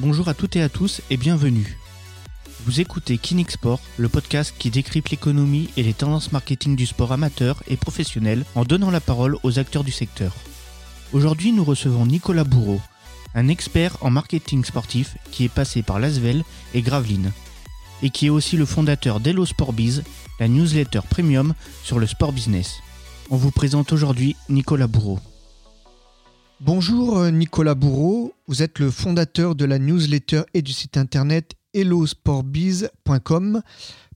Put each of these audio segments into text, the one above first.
Bonjour à toutes et à tous et bienvenue. Vous écoutez Kinix Sport, le podcast qui décrypte l'économie et les tendances marketing du sport amateur et professionnel en donnant la parole aux acteurs du secteur. Aujourd'hui, nous recevons Nicolas Bourreau, un expert en marketing sportif qui est passé par Lasvel et Gravelines et qui est aussi le fondateur d'Hello Sport Biz, la newsletter premium sur le sport business. On vous présente aujourd'hui Nicolas Bourreau. Bonjour euh, Nicolas Bourreau, vous êtes le fondateur de la newsletter et du site internet hellosportbiz.com.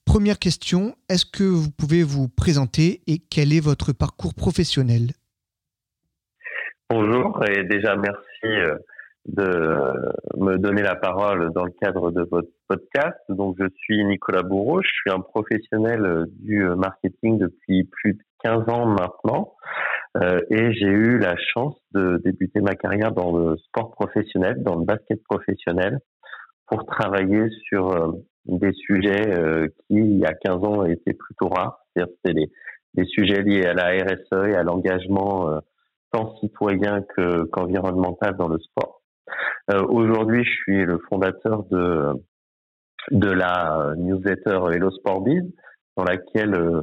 Première question, est-ce que vous pouvez vous présenter et quel est votre parcours professionnel? Bonjour et déjà merci euh, de me donner la parole dans le cadre de votre podcast. Donc je suis Nicolas Bourreau, je suis un professionnel euh, du marketing depuis plus de 15 ans maintenant. Euh, et j'ai eu la chance de débuter ma carrière dans le sport professionnel, dans le basket professionnel, pour travailler sur euh, des sujets euh, qui, il y a 15 ans, étaient plutôt rares. C'est-à-dire c'était des sujets liés à la RSE et à l'engagement tant citoyen que qu'environnemental dans le sport. Aujourd'hui, je suis le fondateur de la newsletter Hello Sport Biz, dans laquelle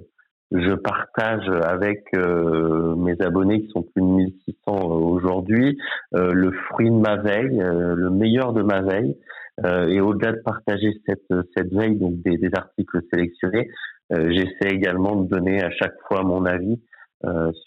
je partage avec euh, mes abonnés qui sont plus de 1600 euh, aujourd'hui euh, le fruit de ma veille, le meilleur de ma veille. et au-delà de partager cette, cette veille, donc des, des articles sélectionnés, j'essaie également de donner à chaque fois mon avis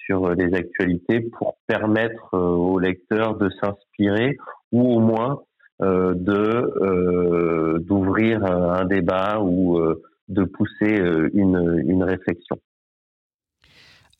sur les actualités pour permettre aux lecteurs de s'inspirer ou au moins de d'ouvrir un débat ou de pousser une, une réflexion.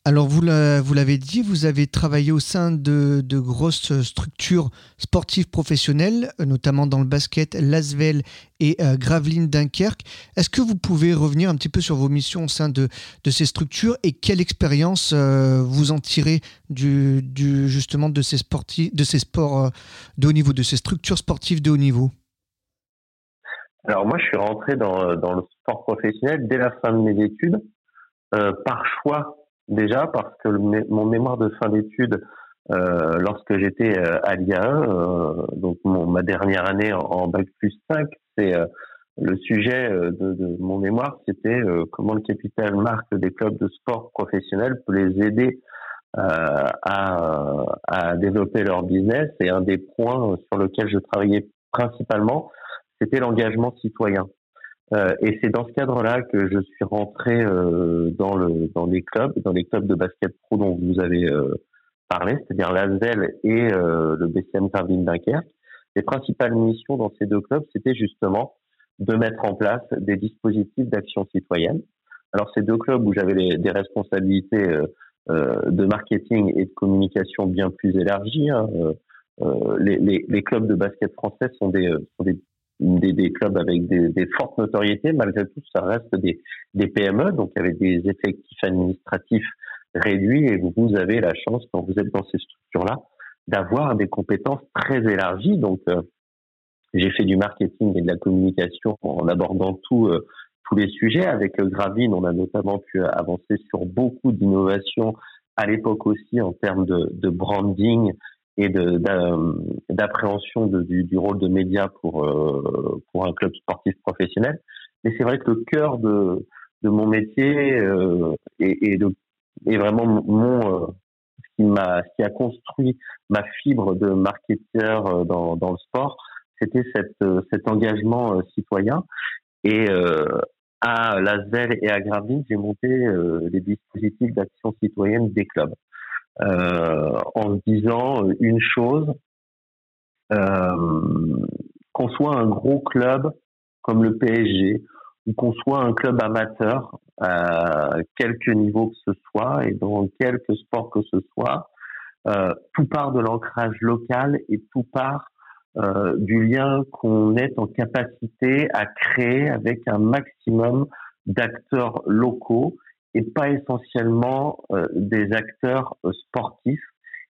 Alors, vous l'avez dit, vous avez travaillé au sein de, grosses structures sportives professionnelles, notamment dans le basket, Lasvel et euh, Gravelines Dunkerque. Est-ce que vous pouvez revenir un petit peu sur vos missions au sein de, ces structures et quelle expérience euh, vous en tirez du, justement de ces, sportifs, de ces sports euh, de haut niveau, de ces structures sportives de haut niveau? Alors, moi, je suis rentré dans, le sport professionnel dès la fin de mes études. par choix déjà parce que mon mémoire de fin d'études, euh, lorsque j'étais euh, à l'IA1, euh, donc ma dernière année en, bac plus 5, c'est le sujet de, mon mémoire, c'était comment le capital marque des clubs de sport professionnels peut les aider à, à, développer leur business. Et un des points sur lesquels je travaillais principalement, c'était l'engagement citoyen. Euh, et c'est dans ce cadre-là que je suis rentré euh, dans le dans les clubs, dans les clubs de basket pro dont vous avez euh, parlé, c'est-à-dire l'Asvel et le BCM Carbine Dunkerque. Les principales missions dans ces deux clubs, c'était justement de mettre en place des dispositifs d'action citoyenne. Alors ces deux clubs où j'avais des responsabilités de marketing et de communication bien plus élargies. Hein, les, les, les, clubs de basket français sont des, sont des des, clubs avec des, fortes notoriétés. Malgré tout, ça reste des, PME, donc avec des effectifs administratifs réduits. Et vous avez la chance, quand vous êtes dans ces structures-là, d'avoir des compétences très élargies. Donc, euh, j'ai fait du marketing et de la communication en abordant euh, tous les sujets. Avec euh, Gravine, on a notamment pu avancer sur beaucoup d'innovations à l'époque aussi en termes de branding et d'appréhension du, du, rôle de média pour, euh, pour un club sportif professionnel. Mais c'est vrai que le cœur de, de mon métier euh, et, et, et, vraiment mon euh, ce qui m'a qui a construit ma fibre de marketeur euh, dans, dans le sport, c'était cette, cet engagement citoyen. Et à Lasvel et à Gravelines, j'ai monté les dispositifs d'action citoyenne des clubs euh, en se disant une chose, euh, qu'on soit un gros club comme le PSG ou qu'on soit un club amateur, à quelque niveau que ce soit et dans quelque sport que ce soit, euh, tout part de l'ancrage local et tout part euh, du lien qu'on est en capacité à créer avec un maximum d'acteurs locaux et pas essentiellement euh, des acteurs euh, sportifs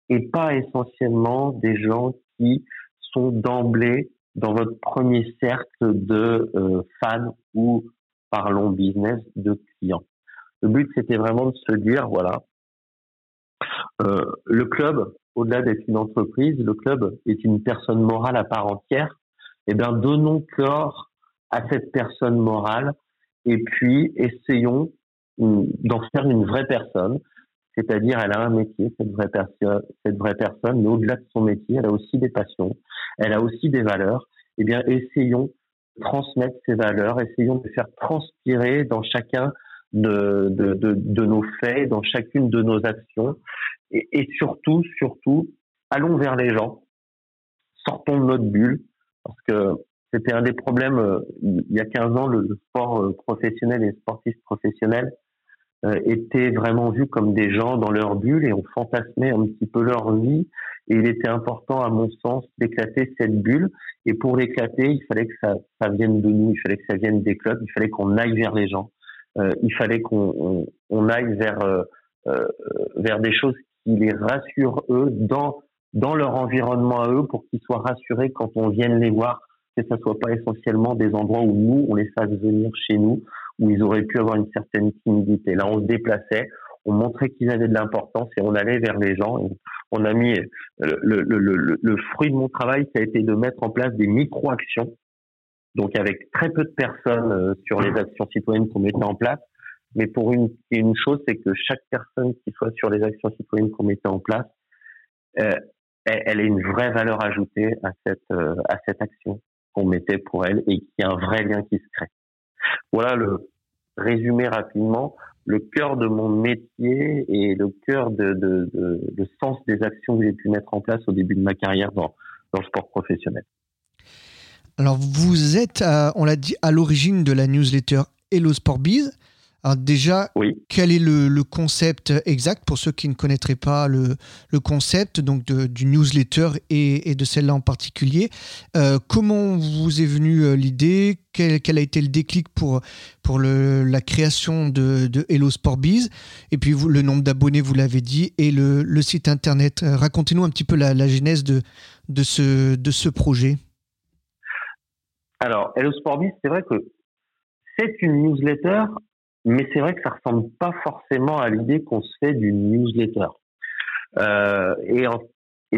et pas essentiellement des gens qui sont d'emblée dans votre premier cercle de euh, fans ou parlons business de clients. Le but c'était vraiment de se dire voilà le club au-delà d'être une entreprise, le club est une personne morale à part entière eh bien, donnons corps à cette personne morale et puis essayons d'en faire une vraie personne. C'est-à-dire, elle a un métier, cette vraie personne, cette vraie personne, mais au-delà de son métier, elle a aussi des passions, elle a aussi des valeurs. Eh bien, essayons de transmettre ces valeurs, essayons de faire transpirer dans chacun de, nos faits, dans chacune de nos actions, et, surtout, surtout, allons vers les gens, sortons de notre bulle, parce que c'était un des problèmes euh, il y a 15 ans, le, sport euh, professionnel et les sportifs professionnels euh, étaient vraiment vus comme des gens dans leur bulle et on fantasmait un petit peu leur vie. Et il était important, à mon sens, d'éclater cette bulle. Et pour l'éclater, il fallait que ça, ça, vienne de nous, il fallait que ça vienne des clubs, il fallait qu'on aille vers les gens, euh, il fallait qu'on on, on aille vers euh, vers des choses qui les rassurent eux dans dans leur environnement à eux pour qu'ils soient rassurés quand on vienne les voir, que ce soit pas essentiellement des endroits où nous, on les fasse venir chez nous, où ils auraient pu avoir une certaine timidité. Là, on se déplaçait, on montrait qu'ils avaient de l'importance et on allait vers les gens. on a mis le, le, le, le, fruit de mon travail, ça a été de mettre en place des micro-actions. Donc avec très peu de personnes euh, sur les actions citoyennes qu'on mettait en place. Mais pour une, une chose, c'est que chaque personne qui soit sur les actions citoyennes qu'on mettait en place, euh, elle, est une vraie valeur ajoutée à cette, euh, à cette action qu'on mettait pour elle et qui a un vrai lien qui se crée. Voilà le résumé rapidement. Le cœur de mon métier et le cœur de, le sens des actions que j'ai pu mettre en place au début de ma carrière dans, dans le sport professionnel. Alors vous êtes, on l'a dit, à l'origine de la newsletter Hello Sport Biz. Alors déjà, quel est le, concept exact pour ceux qui ne connaîtraient pas le, concept donc du newsletter et, de celle-là en particulier euh, Comment vous est venue euh, l'idée? Quel, a été le déclic pour, pour la création de, Hello Sport Biz? Et puis vous, le nombre d'abonnés, vous l'avez dit, et le, site internet. Euh, racontez-nous un petit peu la, genèse de, de, ce, de ce projet. Alors, Hello Sport Biz, c'est vrai que c'est une newsletter mais c'est vrai que ça ressemble pas forcément à l'idée qu'on se fait d'une newsletter. Euh, et,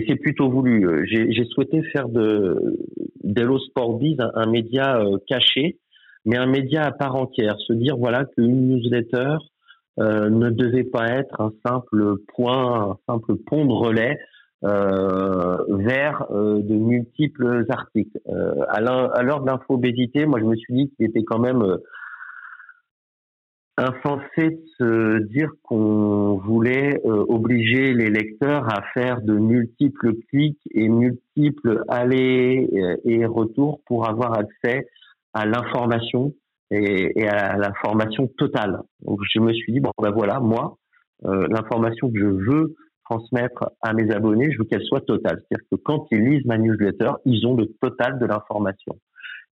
c'est plutôt voulu. Euh, j'ai souhaité faire de d'Hello Sport Biz un, média euh, caché, mais un média à part entière. Se dire voilà qu'une newsletter ne devait pas être un simple point, un simple pont de relais vers de multiples articles. À l'heure de l'infobésité, moi je me suis dit qu'il était quand même insensé de se dire qu'on voulait euh, obliger les lecteurs à faire de multiples clics et multiples allers euh, et retours pour avoir accès à l'information et, à l'information totale. Donc je me suis dit bon ben voilà moi euh, l'information que je veux transmettre à mes abonnés, je veux qu'elle soit totale. C'est-à-dire que quand ils lisent ma newsletter, ils ont le total de l'information.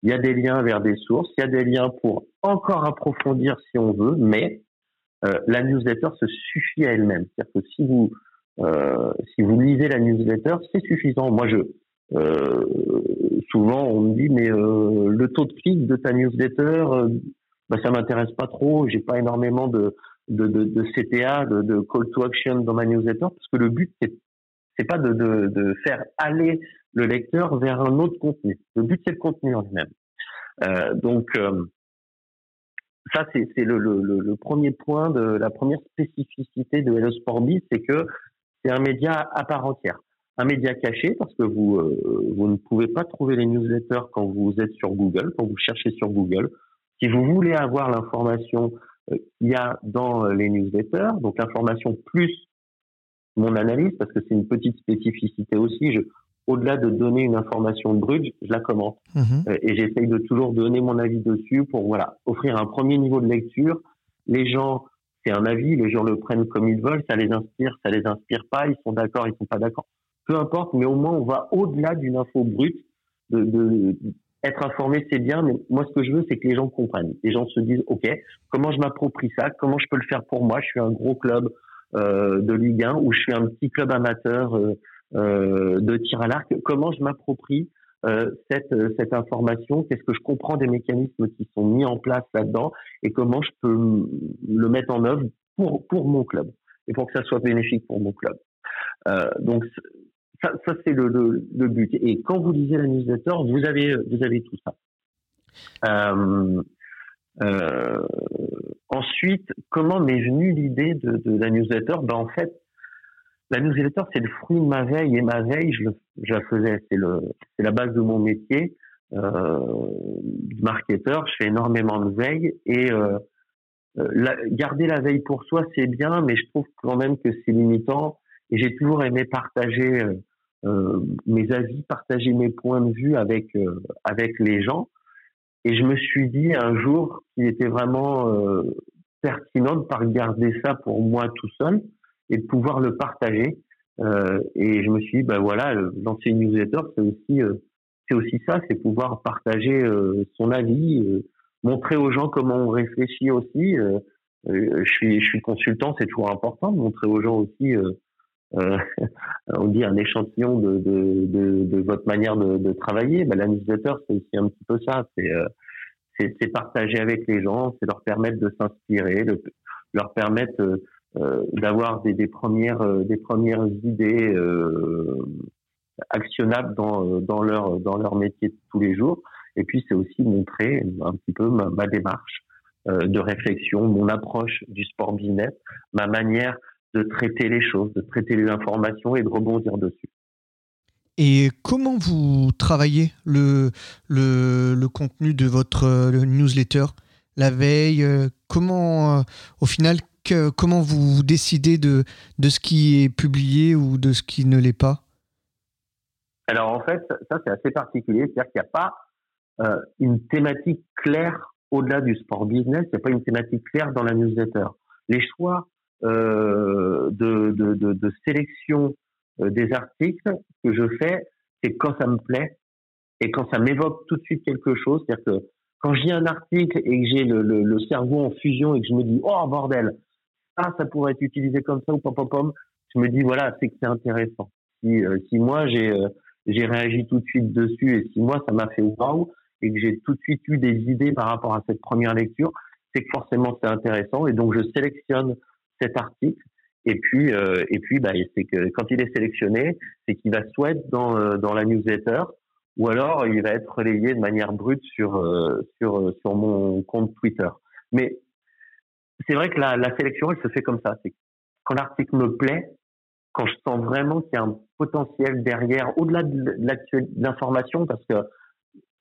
Il y a des liens vers des sources, il y a des liens pour encore approfondir si on veut, mais euh, la newsletter se suffit à elle-même. C'est-à-dire que si vous euh, si vous lisez la newsletter, c'est suffisant. Moi, je euh, souvent on me dit mais euh, le taux de clic de ta newsletter, euh, bah, ça m'intéresse pas trop. J'ai pas énormément de de, de, de CTA, de, call to action dans ma newsletter, parce que le but c'est c'est pas de, de, faire aller le lecteur vers un autre contenu. Le but, c'est le contenu en lui-même. Euh, donc, euh, ça, c'est le, le, le, premier point de la première spécificité de Hello Sport c'est que c'est un média à part entière. Un média caché parce que vous, euh, vous ne pouvez pas trouver les newsletters quand vous êtes sur Google, quand vous cherchez sur Google. Si vous voulez avoir l'information qu'il y a dans les newsletters, donc l'information plus mon analyse, parce que c'est une petite spécificité aussi. Je, au-delà de donner une information brute, je la commente mhm. euh, et j'essaye de toujours donner mon avis dessus pour voilà offrir un premier niveau de lecture. Les gens, c'est un avis, les gens le prennent comme ils veulent, ça les inspire, ça les inspire pas, ils sont d'accord, ils sont pas d'accord, peu importe, mais au moins on va au-delà d'une info brute. De, de, être informé, c'est bien, mais moi ce que je veux, c'est que les gens comprennent. Les gens se disent, ok, comment je m'approprie ça, comment je peux le faire pour moi? Je suis un gros club euh, de Ligue 1 ou je suis un petit club amateur. Euh, euh, de tir à l'arc, comment je m'approprie euh, cette, euh, cette information, qu'est-ce que je comprends des mécanismes qui sont mis en place là-dedans? Et comment je peux le mettre en œuvre pour, pour mon club et pour que ça soit bénéfique pour mon club? Euh, donc ça, ça c'est le, le, but. Et quand vous lisez la newsletter, vous avez, vous avez tout ça. Euh, euh, ensuite, comment m'est venue l'idée de, de, la newsletter? Ben, En fait, la newsletter, c'est le fruit de ma veille, et ma veille, je, la faisais, c'est la base de mon métier. Euh, marketeur, je fais énormément de veille, et euh, euh, garder la veille pour soi, c'est bien, mais je trouve quand même que c'est limitant, et j'ai toujours aimé partager mes avis, partager mes points de vue avec, les gens. Et je me suis dit un jour qu'il était vraiment pertinent de pas regarder ça pour moi tout seul et de pouvoir le partager. Euh, et je me suis dit, ben voilà, lancer une newsletter, c'est aussi, euh, aussi ça, c'est pouvoir partager euh, son avis, euh, montrer aux gens comment on réfléchit aussi. je suis, je suis consultant, c'est toujours important de montrer aux gens aussi euh, on dit un échantillon de, de, de, votre manière de, travailler. Ben, la newsletter, c'est aussi un petit peu ça. C'est euh, c'est partager avec les gens, c'est leur permettre de s'inspirer, leur permettre euh, euh d'avoir des, premières des premières idées actionnables dans dans leur dans leur métier de tous les jours. Et puis c'est aussi montrer un petit peu ma, ma démarche de réflexion, mon approche du sport business, ma manière de traiter les choses, de traiter les informations et de rebondir dessus. Et comment vous travaillez le, le, contenu de votre euh, newsletter la veille euh, Comment, euh, au final, que, comment vous décidez de, de ce qui est publié ou de ce qui ne l'est pas? Alors en fait, ça c'est assez particulier, c'est-à-dire qu'il n'y a pas une thématique claire au-delà du sport business, il n'y a pas une thématique claire dans la newsletter. Les choix euh, de, de, sélection euh, des articles que je fais, c'est quand ça me plaît et quand ça m'évoque tout de suite quelque chose. C'est-à-dire que quand lis un article et que j'ai le, le, cerveau en fusion et que je me dis oh bordel, ça ça pourrait être utilisé comme ça ou pom pom pom, je me dis voilà c'est que c'est intéressant. Si, euh, si moi j'ai j'ai réagi tout de suite dessus et si moi ça m'a fait waouh et que j'ai tout de suite eu des idées par rapport à cette première lecture, c'est que forcément c'est intéressant et donc je sélectionne cet article. Et puis, euh, et puis, bah, c'est que quand il est sélectionné, c'est qu'il va soit être dans, euh, dans la newsletter, ou alors il va être relayé de manière brute sur, euh, sur, sur mon compte Twitter. Mais c'est vrai que la, la sélection, elle se fait comme ça. C'est quand l'article me plaît, quand je sens vraiment qu'il y a un potentiel derrière, au-delà de l'information, parce que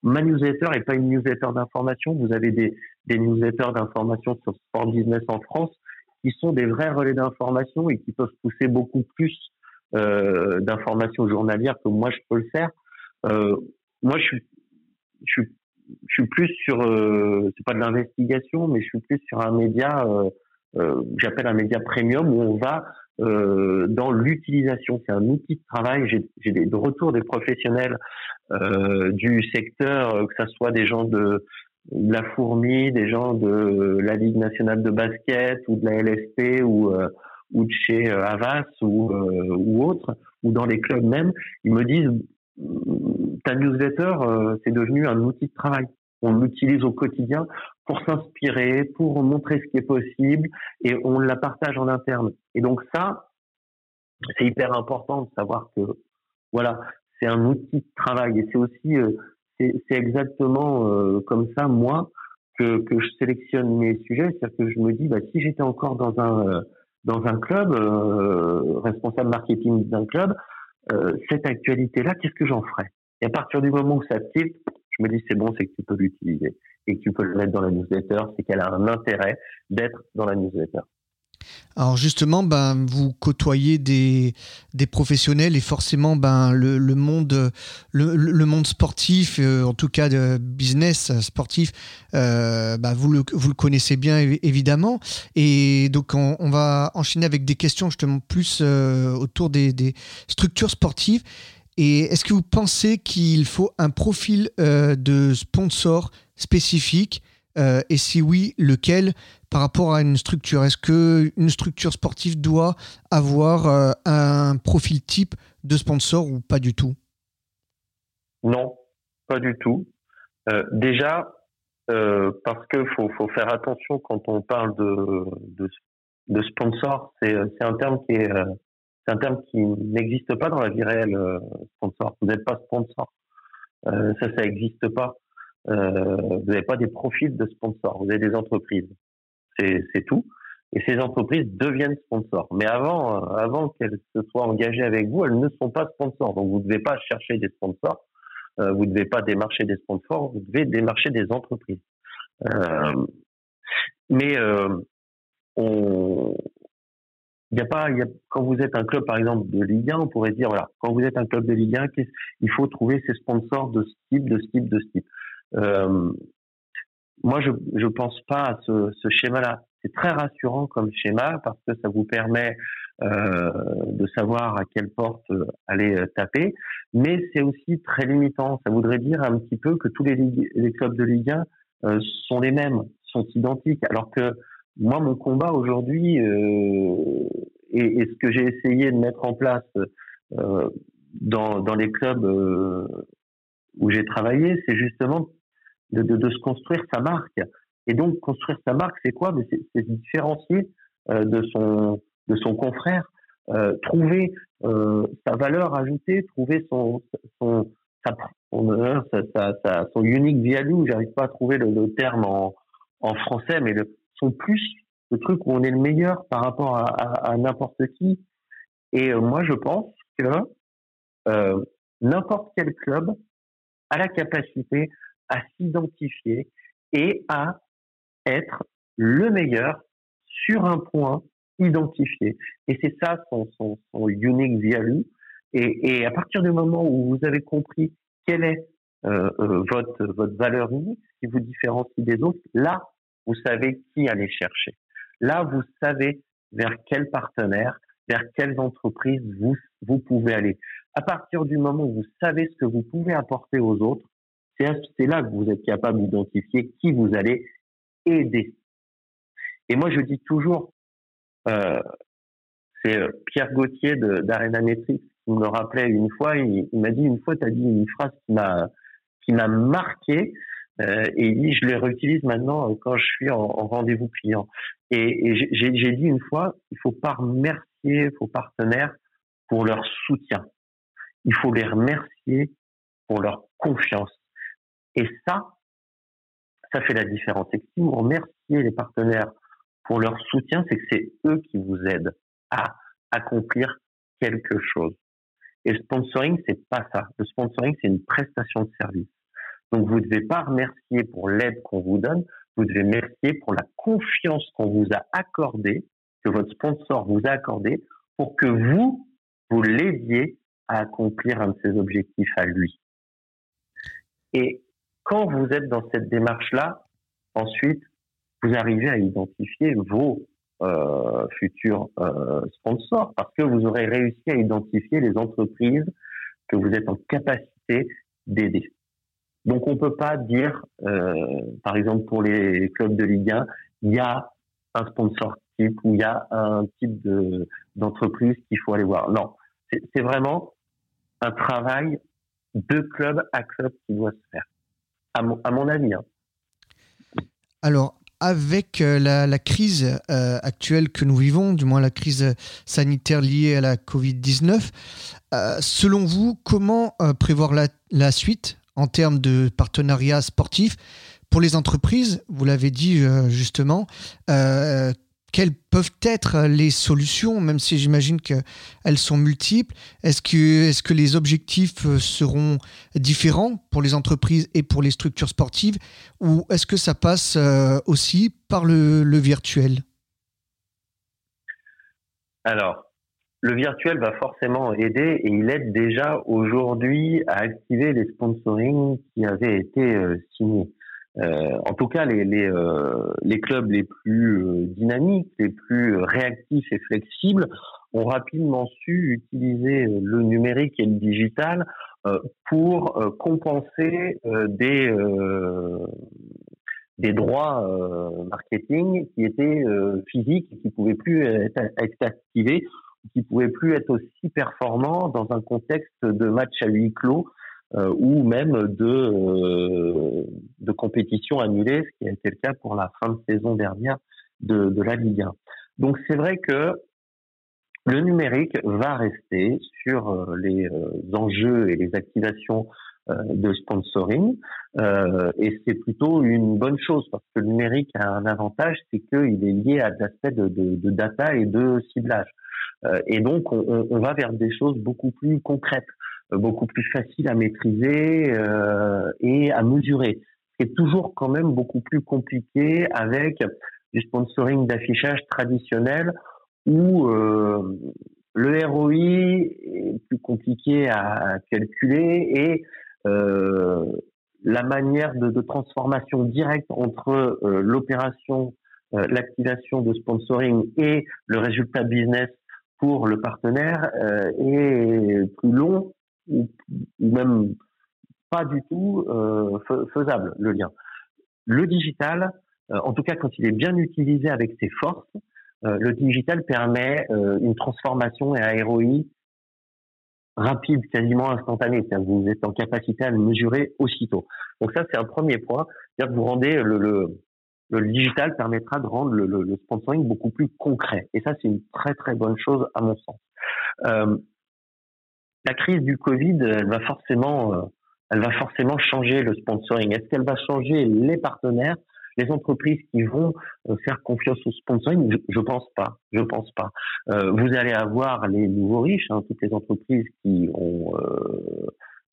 ma newsletter n'est pas une newsletter d'information. Vous avez des, des newsletters d'information sur Sport Business en France qui sont des vrais relais d'information et qui peuvent pousser beaucoup plus euh, d'informations journalières que moi je peux le faire. Euh, moi, je suis, je suis, je suis plus sur, euh, c'est pas de l'investigation, mais je suis plus sur un média, euh, euh j'appelle un média premium où on va euh, dans l'utilisation. C'est un outil de travail. J'ai des retours des professionnels euh, du secteur, que ce soit des gens de la fourmi, des gens de la Ligue nationale de basket ou de la LSP ou ou de chez Havas ou euh, ou autre ou dans les clubs même, ils me disent ta newsletter c'est devenu un outil de travail. On l'utilise au quotidien pour s'inspirer, pour montrer ce qui est possible et on la partage en interne. Et donc ça, c'est hyper important de savoir que voilà, c'est un outil de travail et c'est aussi c'est exactement euh, comme ça, moi, que, que, je sélectionne mes sujets. C'est-à-dire que je me dis, bah, si j'étais encore dans un, euh, dans un club, euh, responsable marketing d'un club, cette actualité-là, qu'est-ce que j'en ferais? Et à partir du moment où ça tilt, je me dis, c'est bon, c'est que tu peux l'utiliser et que tu peux le mettre dans la newsletter, c'est qu'elle a un intérêt d'être dans la newsletter. Alors justement, ben, vous côtoyez des, professionnels et forcément ben, le, monde, sportif, euh, en tout cas de business sportif, euh, ben, vous, le, connaissez bien évidemment. Et donc on, va enchaîner avec des questions justement plus euh, autour des, structures sportives. Et est-ce que vous pensez qu'il faut un profil euh, de sponsor spécifique euh, et si oui, lequel par rapport à une structure? Est-ce qu'une structure sportive doit avoir euh, un profil type de sponsor ou pas du tout? Non, pas du tout. Déjà, parce qu'il faut, faire attention quand on parle de sponsor, c'est un terme qui est, C'est un terme qui n'existe pas dans la vie réelle, euh, sponsor. Vous n'êtes pas sponsor. Euh, ça, ça n'existe pas. Euh, vous n'avez pas des profils de sponsors. Vous avez des entreprises. C'est tout. Et ces entreprises deviennent sponsors. Mais avant, avant qu'elles se soient engagées avec vous, elles ne sont pas sponsors. Donc vous ne devez pas chercher des sponsors. Vous ne devez pas démarcher des sponsors. Vous devez démarcher des entreprises. Mais on, il n'y a pas, il y a, quand vous êtes un club, par exemple, de Ligue 1, on pourrait dire, voilà, quand vous êtes un club de Ligue 1, il faut trouver ses sponsors de ce type, de ce type, de ce type. Euh, moi, je ne pense pas à ce, ce schéma-là. C'est très rassurant comme schéma parce que ça vous permet euh, de savoir à quelle porte euh, aller euh, taper, mais c'est aussi très limitant. Ça voudrait dire un petit peu que tous les, les clubs de Ligue 1 euh, sont les mêmes, sont identiques, alors que moi, mon combat aujourd'hui, euh, et, ce que j'ai essayé de mettre en place euh, dans, dans les clubs euh, où j'ai travaillé, c'est justement de, de, se construire sa marque. Et donc, construire sa marque, c'est quoi? C'est se différencier de son de son confrère, trouver sa valeur ajoutée, trouver son son sa, son, sa, unique value. J'arrive pas à trouver le, le terme en, en français, mais le, plus le truc où on est le meilleur par rapport à, n'importe qui. Et euh, moi, je pense que euh, n'importe quel club a la capacité à s'identifier et à être le meilleur sur un point identifié. Et c'est ça son, unique value. Et, à partir du moment où vous avez compris quelle est euh, votre, votre valeur unique, qui vous différencie des autres, là, vous savez qui aller chercher. Là, vous savez vers quel partenaire, vers quelles entreprises vous, vous pouvez aller. À partir du moment où vous savez ce que vous pouvez apporter aux autres, c'est là que vous êtes capable d'identifier qui vous allez aider. Et moi, je dis toujours, euh, c'est euh, Pierre Gauthier d'Arena Metrics qui me rappelait une fois, il, il m'a dit une fois, tu as dit une phrase qui m'a qui m'a marqué, euh, et je les réutilise maintenant euh, quand je suis en, en rendez-vous client. Et, et j'ai dit une fois, il faut pas remercier vos partenaires pour leur soutien. Il faut les remercier pour leur confiance. Et ça, ça fait la différence. Et si vous remerciez les partenaires pour leur soutien, c'est que c'est eux qui vous aident à accomplir quelque chose. Et le sponsoring, c'est pas ça. Le sponsoring, c'est une prestation de service. Donc, vous ne devez pas remercier pour l'aide qu'on vous donne, vous devez remercier pour la confiance qu'on vous a accordée, que votre sponsor vous a accordée, pour que vous, vous l'aidiez à accomplir un de ses objectifs à lui. Et quand vous êtes dans cette démarche-là, ensuite, vous arrivez à identifier vos euh, futurs euh, sponsors parce que vous aurez réussi à identifier les entreprises que vous êtes en capacité d'aider. Donc on peut pas dire, euh, par exemple pour les clubs de Ligue 1, il y a un sponsor type ou il y a un type de d'entreprise qu'il faut aller voir. Non, c'est vraiment un travail de club à club qui doit se faire, à mon, avis. Hein. Alors, avec euh, la, crise euh, actuelle que nous vivons, du moins la crise sanitaire liée à la Covid-19, euh, selon vous, comment prévoir la suite en termes de partenariat sportif. Pour les entreprises Vous l'avez dit euh, justement. Euh, quelles peuvent être les solutions, même si j'imagine qu'elles sont multiples? Est-ce que, est que les objectifs euh, seront différents pour les entreprises et pour les structures sportives? Ou est-ce que ça passe aussi par le, le virtuel? Alors, le virtuel va forcément aider et il aide déjà aujourd'hui à activer les sponsorings qui avaient été euh, signés. Euh, en tout cas, les, euh, clubs les plus dynamiques, les plus réactifs et flexibles ont rapidement su utiliser le numérique et le digital pour compenser des droits marketing qui étaient physiques et qui pouvaient plus être activés qui pouvaient plus être aussi performants dans un contexte de match à huis clos euh, ou même de, euh, de compétition annulée, ce qui a été le cas pour la fin de saison dernière de, de la Ligue 1. Donc c'est vrai que le numérique va rester sur euh, les euh, enjeux et les activations euh, de sponsoring et c'est plutôt une bonne chose parce que le numérique a un avantage, c'est qu'il est lié à l'aspect de, de, data et de ciblage. Et donc on, va vers des choses beaucoup plus concrètes, beaucoup plus faciles à maîtriser et à mesurer. C'est toujours quand même beaucoup plus compliqué avec du sponsoring d'affichage traditionnel où euh, le ROI est plus compliqué à, calculer et euh, la manière de, transformation directe entre euh, l'opération, euh, l'activation de sponsoring et le résultat business pour le partenaire euh, est plus long ou, même pas du tout faisable le lien. Le digital, en tout cas quand il est bien utilisé avec ses forces, euh, le digital permet euh, une transformation et un ROI rapide, quasiment instantané. vous êtes en capacité à le mesurer aussitôt. Donc ça, c'est un premier point. C'est-à-dire que vous rendez le, le, digital permettra de rendre le, sponsoring beaucoup plus concret. Et ça, c'est une très très bonne chose à mon sens. Euh, la crise du Covid, elle va forcément, euh, elle va forcément changer le sponsoring. Est-ce qu'elle va changer les partenaires les entreprises qui vont euh, faire confiance au sponsoring, je, je pense pas. Je pense pas. Vous allez avoir les nouveaux riches, hein, toutes les entreprises qui ont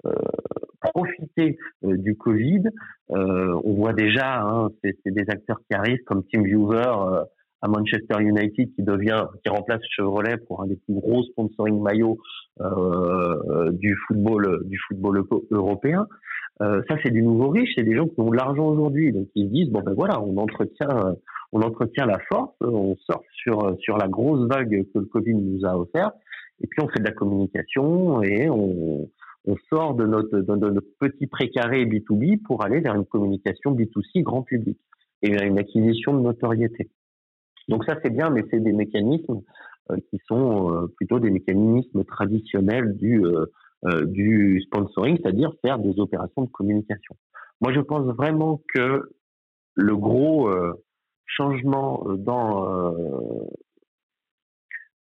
euh, euh profité du Covid. on voit déjà, hein, c'est des acteurs qui arrivent comme TeamViewer à Manchester United qui devient, qui remplace Chevrolet pour un des plus gros sponsoring maillots euh, du football du football européen. Euh, ça, c'est du nouveau riche, c'est des gens qui ont de l'argent aujourd'hui, donc ils se disent bon ben voilà, on entretient, on entretient la force, on sort sur sur la grosse vague que le Covid nous a offert, et puis on fait de la communication et on, on sort de notre, de notre petit précaré B2B pour aller vers une communication B2C grand public et vers une acquisition de notoriété. Donc ça c'est bien, mais c'est des mécanismes euh, qui sont euh, plutôt des mécanismes traditionnels du euh, du sponsoring, c'est-à-dire faire des opérations de communication. Moi, je pense vraiment que le gros changement dans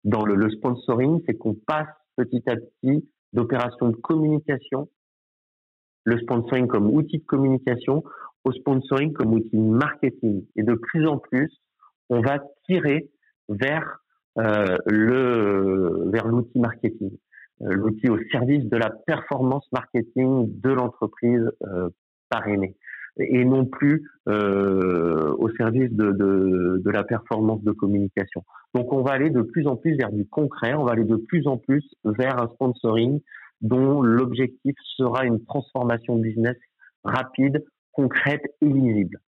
dans le sponsoring, c'est qu'on passe petit à petit d'opérations de communication, le sponsoring comme outil de communication, au sponsoring comme outil marketing. Et de plus en plus, on va tirer vers euh, le vers l'outil marketing. Euh, l'outil au service de la performance marketing de l'entreprise euh, parrainée et non plus euh, au service de, de, de, la performance de communication. Donc on va aller de plus en plus vers du concret, on va aller de plus en plus vers un sponsoring dont l'objectif sera une transformation business rapide, concrète et lisible.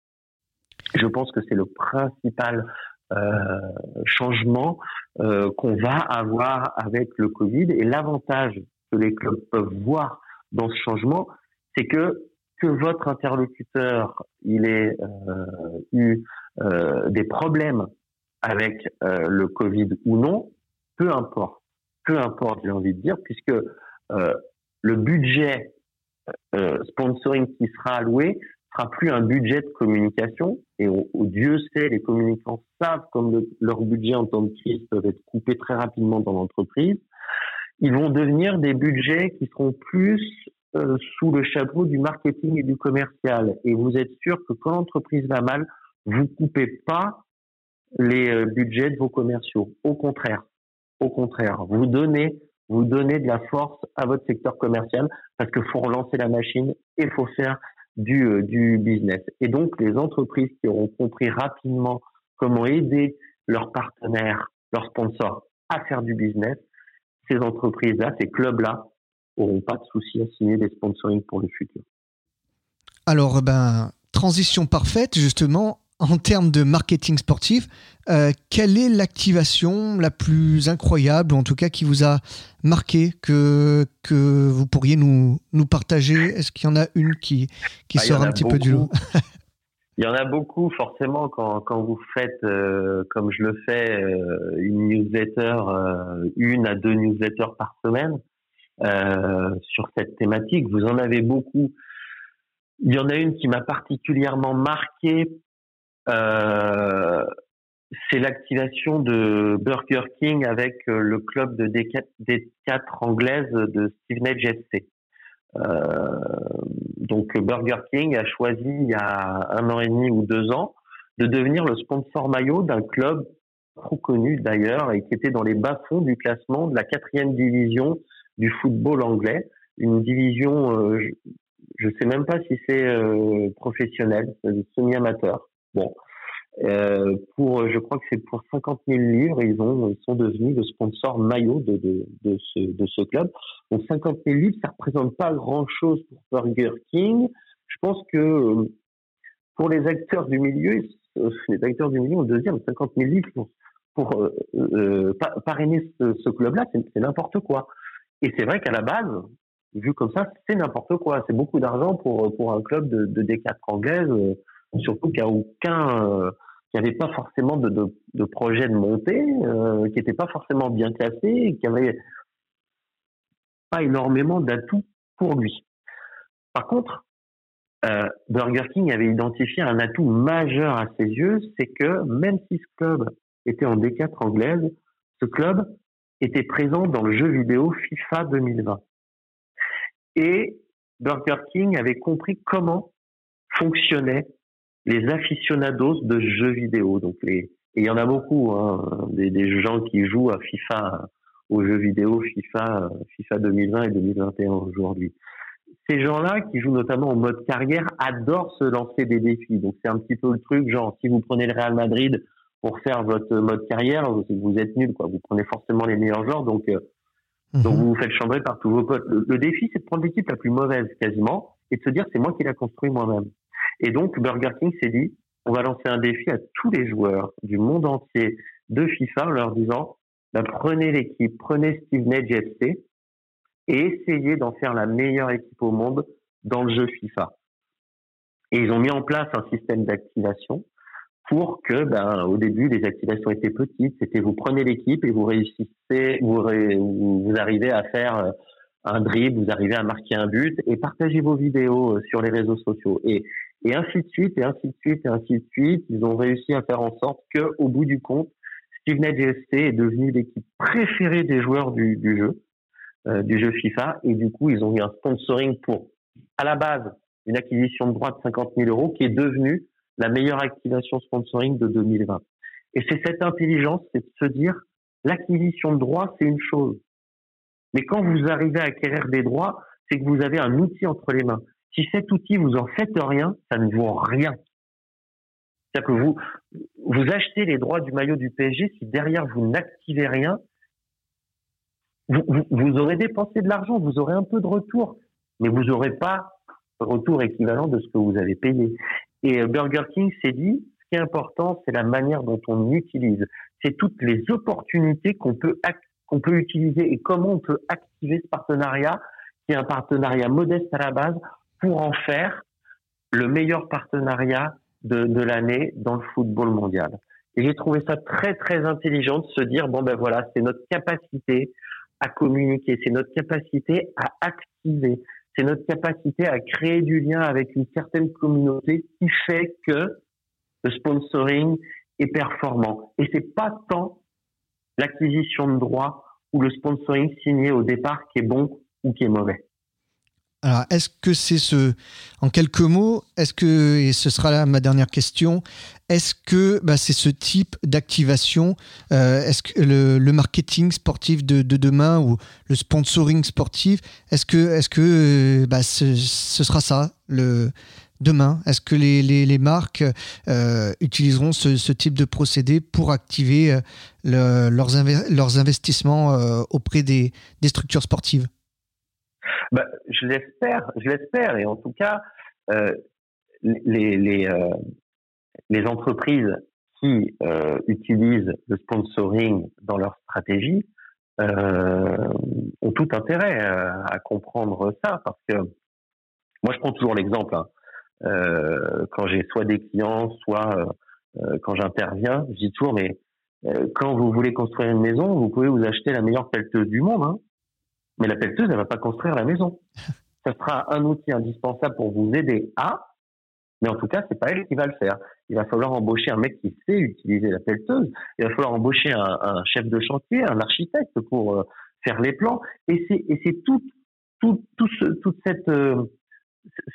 Je pense que c'est le principal euh, changement euh, qu'on va avoir avec le Covid. Et l'avantage que les clubs peuvent voir dans ce changement, c'est que que votre interlocuteur il ait euh, eu des problèmes avec le Covid ou non, peu importe, peu importe, j'ai envie de dire, puisque le budget sponsoring qui sera alloué sera plus un budget de communication. Et Dieu sait, les communicants savent comme leur budget en temps de crise peuvent être coupés très rapidement dans l'entreprise. Ils vont devenir des budgets qui seront plus euh, sous le chapeau du marketing et du commercial. Et vous êtes sûr que quand l'entreprise va mal, vous coupez pas les euh, budgets de vos commerciaux. Au contraire, au contraire, vous donnez vous donnez de la force à votre secteur commercial parce qu'il faut relancer la machine et faut faire du, euh, du business. Et donc, les entreprises qui auront compris rapidement comment aider leurs partenaires, leurs sponsors à faire du business, ces entreprises-là, ces clubs-là, auront pas de souci à signer des sponsorings pour le futur. Alors, ben, transition parfaite, justement, en termes de marketing sportif, euh, quelle est l'activation la plus incroyable, ou en tout cas qui vous a marqué, que, que vous pourriez nous, nous partager? Est-ce qu'il y en a une qui, qui ah, sort un petit peu du lot? Il y en a beaucoup, forcément, quand, quand vous faites, euh, comme je le fais, euh, une newsletter, une à deux newsletters par semaine sur cette thématique. Vous en avez beaucoup. Il y en a une qui m'a particulièrement marqué euh, c'est l'activation de Burger King avec euh, le club de D4, anglaise de Stevenage FC. Euh, donc Burger King a choisi il y a un an et demi ou deux ans de devenir le sponsor maillot d'un club trop connu d'ailleurs et qui était dans les bas-fonds du classement de la quatrième division du football anglais, une division, euh, je ne sais même pas si c'est euh, professionnel, semi-amateur. Bon, euh, pour, je crois que c'est pour 50 000 livres, ils ont, sont devenus le sponsor maillot de, de, de, ce, club. Donc 50 000 livres, ça représente pas grand chose pour Burger King. Je pense que pour les acteurs du milieu, les acteurs du milieu ont deuxième 50 000 livres pour, pour parrainer ce club-là, c'est n'importe quoi. Et c'est vrai qu'à la base, vu comme ça, c'est n'importe quoi. C'est beaucoup d'argent pour pour un club de, de D4 anglaise surtout qu'il n'y a aucun, euh, qu'il n'y avait pas forcément de, de, de, projet de montée, euh, qui n'était pas forcément bien classé, qui avait pas énormément d'atouts pour lui. Par contre, euh, Burger King avait identifié un atout majeur à ses yeux, c'est que même si ce club était en D4 anglaise, ce club était présent dans le jeu vidéo FIFA 2020. Et Burger King avait compris comment fonctionnait les aficionados de jeux vidéo. Donc et il y en a beaucoup, hein, des, des, gens qui jouent à FIFA, aux jeux vidéo FIFA, FIFA 2020 et 2021 aujourd'hui. Ces gens-là, qui jouent notamment en mode carrière, adorent se lancer des défis. Donc c'est un petit peu le truc, genre si vous prenez le Real Madrid pour faire votre mode carrière, vous êtes nul, quoi. Vous prenez forcément les meilleurs joueurs, donc euh, mhm. donc vous vous faites chambrer par tous vos potes. Le, le défi, c'est de prendre l'équipe la plus mauvaise quasiment et de se dire c'est moi qui l'a construit moi-même. Et donc, Burger King s'est dit, on va lancer un défi à tous les joueurs du monde entier de FIFA en leur disant, bah, prenez l'équipe, prenez Steve FC et essayez d'en faire la meilleure équipe au monde dans le jeu FIFA. Et ils ont mis en place un système d'activation pour que, ben, au début, les activations étaient petites. C'était vous prenez l'équipe et vous réussissez, vous, vous arrivez à faire euh, un dribble, vous arrivez à marquer un but et partagez vos vidéos euh, sur les réseaux sociaux. Et et ainsi de suite, et ainsi de suite, et ainsi de suite. Ils ont réussi à faire en sorte que, au bout du compte, Stevenage GSC est devenu l'équipe préférée des joueurs du, du jeu, euh, du jeu FIFA. Et du coup, ils ont eu un sponsoring pour, à la base, une acquisition de droits de 50 000 euros qui est devenue la meilleure activation sponsoring de 2020. Et c'est cette intelligence, c'est de se dire, l'acquisition de droits, c'est une chose. Mais quand vous arrivez à acquérir des droits, c'est que vous avez un outil entre les mains. Si cet outil, vous en faites rien, ça ne vaut rien. C'est-à-dire que vous, achetez les droits du maillot du PSG, si derrière vous n'activez rien, vous, vous, aurez dépensé de l'argent, vous aurez un peu de retour, mais vous n'aurez pas retour équivalent de ce que vous avez payé. Et euh, Burger King s'est dit, ce qui est important, c'est la manière dont on utilise. C'est toutes les opportunités qu'on peut, peut utiliser et comment on peut activer ce partenariat, qui est un partenariat modeste à la base, pour en faire le meilleur partenariat de, de l'année dans le football mondial. Et j'ai trouvé ça très très intelligent de se dire bon ben voilà, c'est notre capacité à communiquer, c'est notre capacité à activer, c'est notre capacité à créer du lien avec une certaine communauté qui fait que le sponsoring est performant. Et c'est pas tant l'acquisition de droits ou le sponsoring signé au départ qui est bon ou qui est mauvais. Alors, est-ce que c'est ce, en quelques mots, est-ce que, et ce sera là ma dernière question, est-ce que bah, c'est ce type d'activation, euh, est-ce que le, marketing sportif de, demain ou le sponsoring sportif, est-ce que, est-ce que bah, ce, sera ça le demain? Est-ce que les, marques euh, utiliseront ce, type de procédé pour activer euh, leurs, investissements auprès des structures sportives? Bah, je l'espère, je l'espère. Et en tout cas, euh, les, les, euh, les entreprises qui euh, utilisent le sponsoring dans leur stratégie euh, ont tout intérêt à, comprendre ça parce que moi, je prends toujours l'exemple. Hein, euh, quand j'ai soit des clients, soit euh, quand j'interviens, je dis toujours, mais quand vous voulez construire une maison, vous pouvez vous acheter la meilleure pelleteuse du monde. Hein, mais la pelleteuse, elle va pas construire la maison. Ça sera un outil indispensable pour vous aider à, Mais en tout cas, c'est pas elle qui va le faire. Il va falloir embaucher un mec qui sait utiliser la pelleteuse. Il va falloir embaucher un, chef de chantier, un architecte pour euh, faire les plans. Et c'est et c'est tout tout, tout ce, toute cette euh,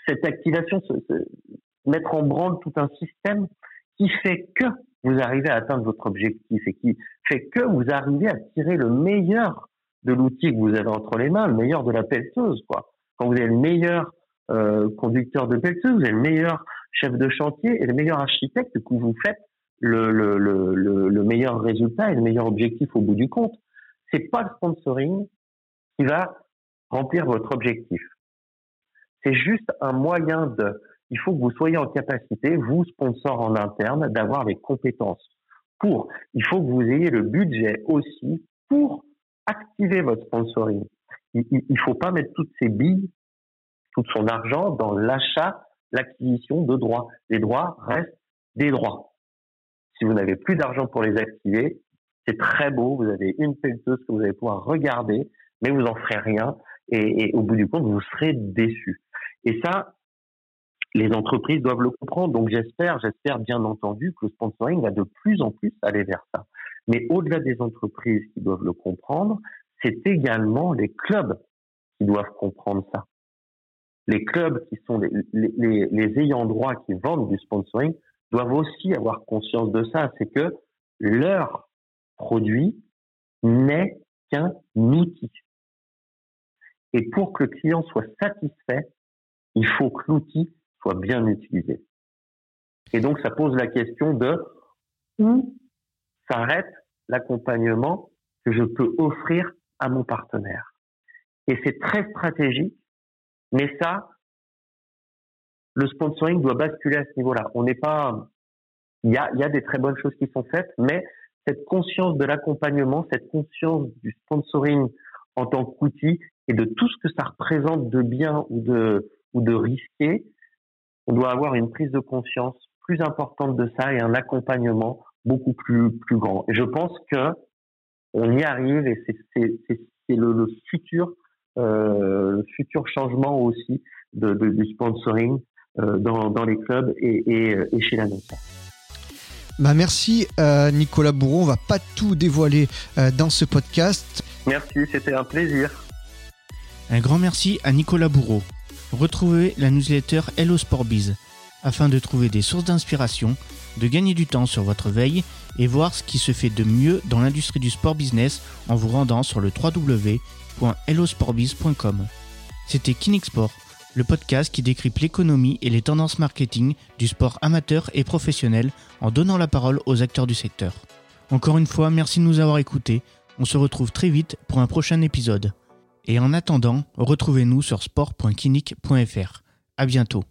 cette activation, mettre en branle tout un système qui fait que vous arrivez à atteindre votre objectif et qui fait que vous arrivez à tirer le meilleur de l'outil que vous avez entre les mains, le meilleur de la pelleteuse, quoi. Quand vous avez le meilleur euh, conducteur de pelleteuse, vous avez le meilleur chef de chantier et le meilleur architecte que vous faites le, le, le, le, meilleur résultat et le meilleur objectif au bout du compte. C'est pas le sponsoring qui va remplir votre objectif. C'est juste un moyen de, il faut que vous soyez en capacité, vous, sponsor en interne, d'avoir les compétences pour. Il faut que vous ayez le budget aussi pour activer votre sponsoring. Il ne faut pas mettre toutes ces billes, tout son argent dans l'achat, l'acquisition de droits. Les droits restent des droits. Si vous n'avez plus d'argent pour les activer, c'est très beau, vous avez une pelleteuse que vous allez pouvoir regarder, mais vous n'en ferez rien et, au bout du compte, vous serez déçu. Et ça, les entreprises doivent le comprendre. Donc j'espère, j'espère bien entendu que le sponsoring va de plus en plus aller vers ça. Mais au-delà des entreprises qui doivent le comprendre, c'est également les clubs qui doivent comprendre ça. Les clubs qui sont les, les, ayants droit qui vendent du sponsoring doivent aussi avoir conscience de ça. C'est que leur produit n'est qu'un outil. Et pour que le client soit satisfait, il faut que l'outil soit bien utilisé. Et donc, ça pose la question de où s'arrête l'accompagnement que je peux offrir à mon partenaire. Et c'est très stratégique, mais ça, le sponsoring doit basculer à ce niveau-là. On n'est pas, il y a, y a des très bonnes choses qui sont faites, mais cette conscience de l'accompagnement, cette conscience du sponsoring en tant qu'outil et de tout ce que ça représente de bien ou de, ou de risqué, on doit avoir une prise de conscience plus importante de ça et un accompagnement beaucoup plus plus grand. Et je pense que on y arrive et c'est le, le, futur euh, le futur changement aussi de, de du sponsoring euh, dans, dans, les clubs et, et, et chez l'annonceur. Bah merci euh, Nicolas Bourreau, on va pas tout dévoiler euh, dans ce podcast. Merci, c'était un plaisir. Un grand merci à Nicolas Bourreau. Retrouvez la newsletter Hello Sport Biz afin de trouver des sources d'inspiration, de gagner du temps sur votre veille et voir ce qui se fait de mieux dans l'industrie du sport business en vous rendant sur le www.hellosportbiz.com. C'était Kinexport, le podcast qui décrypte l'économie et les tendances marketing du sport amateur et professionnel en donnant la parole aux acteurs du secteur. Encore une fois, merci de nous avoir écoutés. On se retrouve très vite pour un prochain épisode. Et en attendant, retrouvez-nous sur sport.kinic.fr. À bientôt.